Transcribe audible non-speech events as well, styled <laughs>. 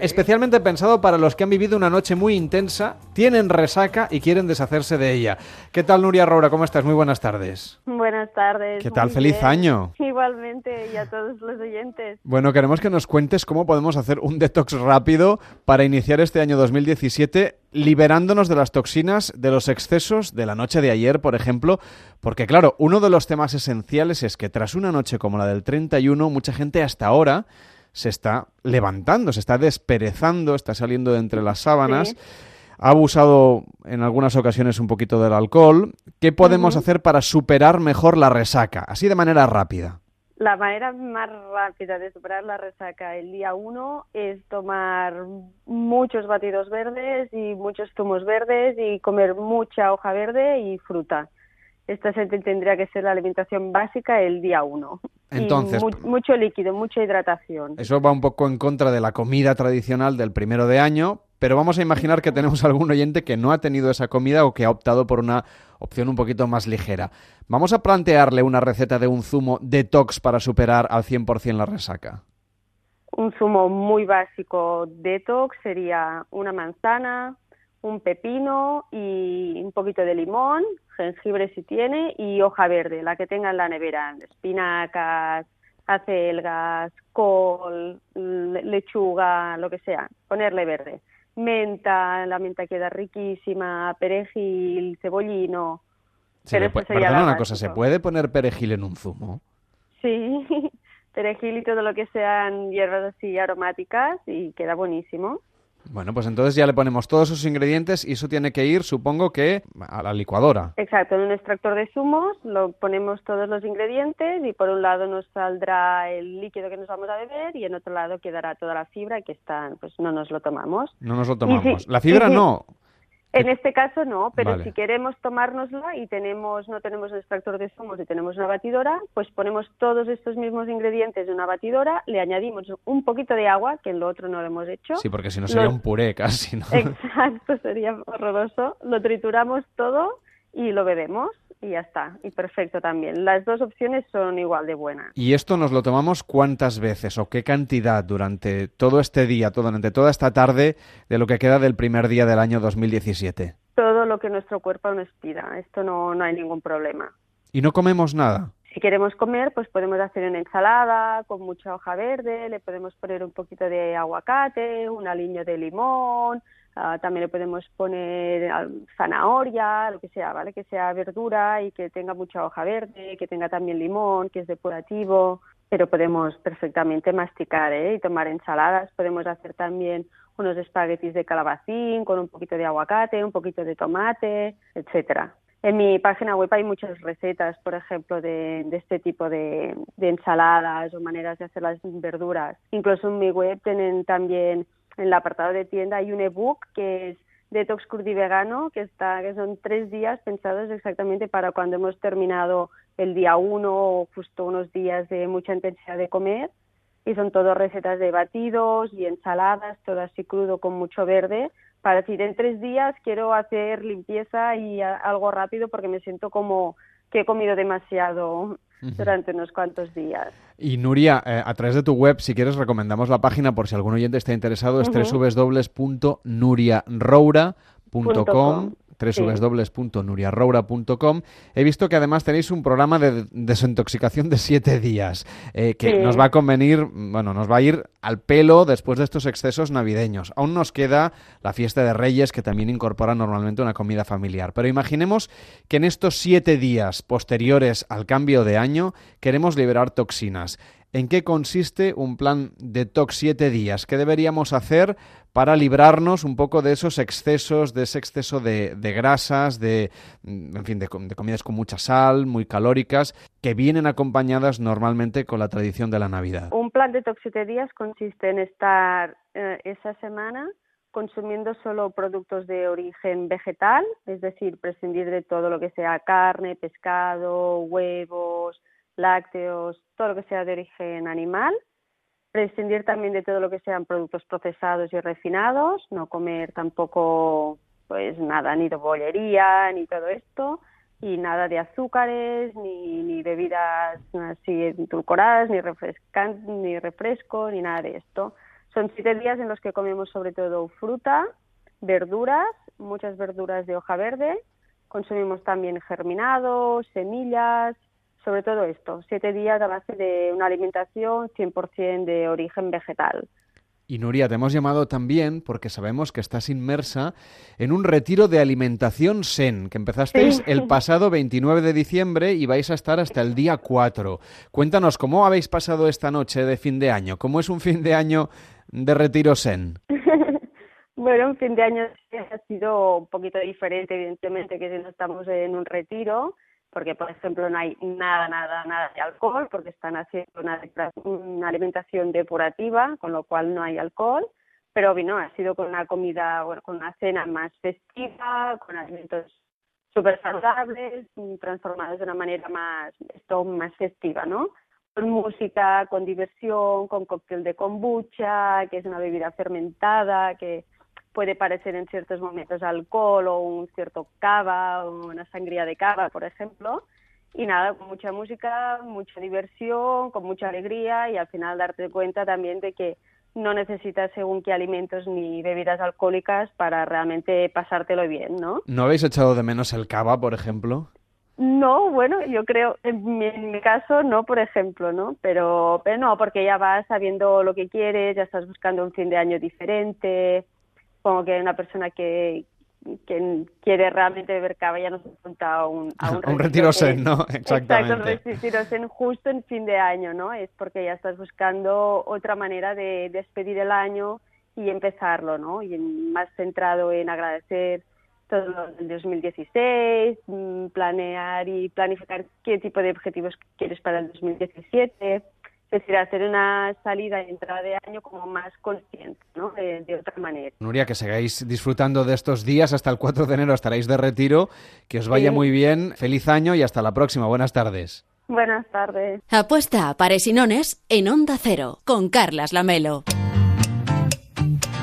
Especialmente pensado para los que han vivido una noche muy intensa, tienen resaca y quieren deshacerse de ella. ¿Qué tal, Nuria Roura? ¿Cómo estás? Muy buenas tardes. Buenas tardes. ¿Qué tal? Feliz año. Igualmente, y a todos los oyentes. Bueno, queremos que nos cuentes cómo podemos hacer un detox rápido para iniciar este año 2017 liberándonos de las toxinas, de los excesos de la noche de ayer, por ejemplo, porque claro, uno de los temas esenciales es que tras una noche como la del 31, mucha gente hasta ahora se está levantando, se está desperezando, está saliendo de entre las sábanas. Ha abusado en algunas ocasiones un poquito del alcohol. ¿Qué podemos hacer para superar mejor la resaca? Así de manera rápida. La manera más rápida de superar la resaca el día uno es tomar muchos batidos verdes y muchos zumos verdes y comer mucha hoja verde y fruta. Esta tendría que ser la alimentación básica el día uno. Entonces, mucho líquido, mucha hidratación. Eso va un poco en contra de la comida tradicional del primero de año, pero vamos a imaginar que tenemos algún oyente que no ha tenido esa comida o que ha optado por una opción un poquito más ligera. Vamos a plantearle una receta de un zumo detox para superar al 100% la resaca. Un zumo muy básico detox sería una manzana, un pepino y un poquito de limón, jengibre si tiene y hoja verde, la que tenga en la nevera, espinacas, acelgas, col, lechuga, lo que sea, ponerle verde. Menta, la menta queda riquísima, perejil, cebollino. Se perdona una cosa, ¿se puede poner perejil en un zumo? Sí, <laughs> perejil y todo lo que sean hierbas así aromáticas y queda buenísimo. Bueno, pues entonces ya le ponemos todos esos ingredientes y eso tiene que ir, supongo que, a la licuadora. Exacto, en un extractor de zumos lo ponemos todos los ingredientes y por un lado nos saldrá el líquido que nos vamos a beber y en otro lado quedará toda la fibra que está, pues no nos lo tomamos. No nos lo tomamos. la fibra no. En este caso no, pero si queremos tomárnosla y tenemos no tenemos extractor de zumos y tenemos una batidora, pues ponemos todos estos mismos ingredientes en una batidora, le añadimos un poquito de agua, que en lo otro no lo hemos hecho. Sí, porque si no sería un puré casi, ¿no? <laughs> Exacto, sería horroroso. Lo trituramos todo y lo bebemos y ya está. Y perfecto también. Las dos opciones son igual de buenas. ¿Y esto nos lo tomamos cuántas veces o qué cantidad durante todo este día, durante toda esta tarde de lo que queda del primer día del año 2017? Todo lo que nuestro cuerpo nos pida. Esto no, no hay ningún problema. ¿Y no comemos nada? Si queremos comer, pues podemos hacer una ensalada con mucha hoja verde, le podemos poner un poquito de aguacate, un aliño de limón, Ah, también le podemos poner ah, zanahoria, lo que sea, ¿vale? Que sea verdura y que tenga mucha hoja verde, que tenga también limón, que es depurativo, pero podemos perfectamente masticar ¿eh? y tomar ensaladas. Podemos hacer también unos espaguetis de calabacín con un poquito de aguacate, un poquito de tomate, etcétera. En mi página web hay muchas recetas, por ejemplo, de, este tipo de, ensaladas o maneras de hacer las verduras. Incluso en mi web tienen también en el apartado de tienda hay un ebook que es Detox Curdi Vegano, que, está, que son tres días pensados exactamente para cuando hemos terminado el día uno o justo unos días de mucha intensidad de comer. Y son todas recetas de batidos y ensaladas, todo así crudo con mucho verde, para decir en tres días quiero hacer limpieza y algo rápido porque me siento como que he comido demasiado durante unos cuantos días. Y Nuria, eh, a través de tu web, si quieres, recomendamos la página por si algún oyente está interesado, es www.nuriaroura.com www.nuriarroura.com. He visto que además tenéis un programa de desintoxicación de siete días eh, que nos va a convenir, bueno, nos va a ir al pelo después de estos excesos navideños. Aún nos queda la fiesta de Reyes que también incorpora normalmente una comida familiar. Pero imaginemos que en estos siete días posteriores al cambio de año queremos liberar toxinas. ¿En qué consiste un plan detox siete días? ¿Qué deberíamos hacer para librarnos un poco de esos excesos, de ese exceso de, grasas, de, en fin, de, comidas con mucha sal, muy calóricas, que vienen acompañadas normalmente con la tradición de la Navidad? Un plan detox siete días consiste en estar eh, esa semana consumiendo solo productos de origen vegetal, es decir, prescindir de todo lo que sea carne, pescado, huevos, lácteos, todo lo que sea de origen animal, prescindir también de todo lo que sean productos procesados y refinados, no comer tampoco pues nada ni de bollería ni todo esto y nada de azúcares ni, ni bebidas así edulcoradas ni refrescan, ni refresco ni nada de esto. Son siete días en los que comemos sobre todo fruta, verduras, muchas verduras de hoja verde, consumimos también germinados, semillas, sobre todo esto, siete días a base de una alimentación 100% de origen vegetal. Y Nuria, te hemos llamado también porque sabemos que estás inmersa en un retiro de alimentación Zen, que empezasteis el pasado 29 de diciembre y vais a estar hasta el día 4. Cuéntanos, ¿cómo habéis pasado esta noche de fin de año? ¿Cómo es un fin de año de retiro Zen? <laughs> bueno, un fin de año ha sido un poquito diferente, evidentemente, que si no estamos en un retiro porque por ejemplo no hay nada, nada, nada de alcohol, porque están haciendo una, alimentación depurativa, con lo cual no hay alcohol, pero vino ha sido con una comida, bueno, con una cena más festiva, con alimentos súper saludables, transformados de una manera más, esto, más festiva, ¿no? Con música, con diversión, con cóctel de kombucha, que es una bebida fermentada, que puede parecer en ciertos momentos alcohol o un cierto cava o una sangría de cava, por ejemplo. Y nada, con mucha música, mucha diversión, con mucha alegría y al final darte cuenta también de que no necesitas según qué alimentos ni bebidas alcohólicas para realmente pasártelo bien, ¿no? ¿No habéis echado de menos el cava, por ejemplo? No, bueno, yo creo, en mi, en mi, caso no, por ejemplo, ¿no? Pero, pero no, porque ya vas sabiendo lo que quieres, ya estás buscando un fin de año diferente, como que una persona que, quiere realmente beber cava ya no se apunta a un, a un, <laughs> retiro, zen, ¿no? <laughs> Exactamente. Exacto, un retiro zen justo en fin de año, ¿no? Es porque ya estás buscando otra manera de despedir el año y empezarlo, ¿no? Y más centrado en agradecer todo lo del 2016, mm, planear y planificar qué tipo de objetivos quieres para el 2017 es decir, hacer una salida y entrada de año como más consciente, ¿no? De, otra manera. Nuria, que sigáis disfrutando de estos días, hasta el 4 de enero estaréis de retiro, que os vaya muy bien, feliz año y hasta la próxima, buenas tardes. Buenas tardes. Apuesta a pares y nones en Onda Cero, con Carlas Lamelo.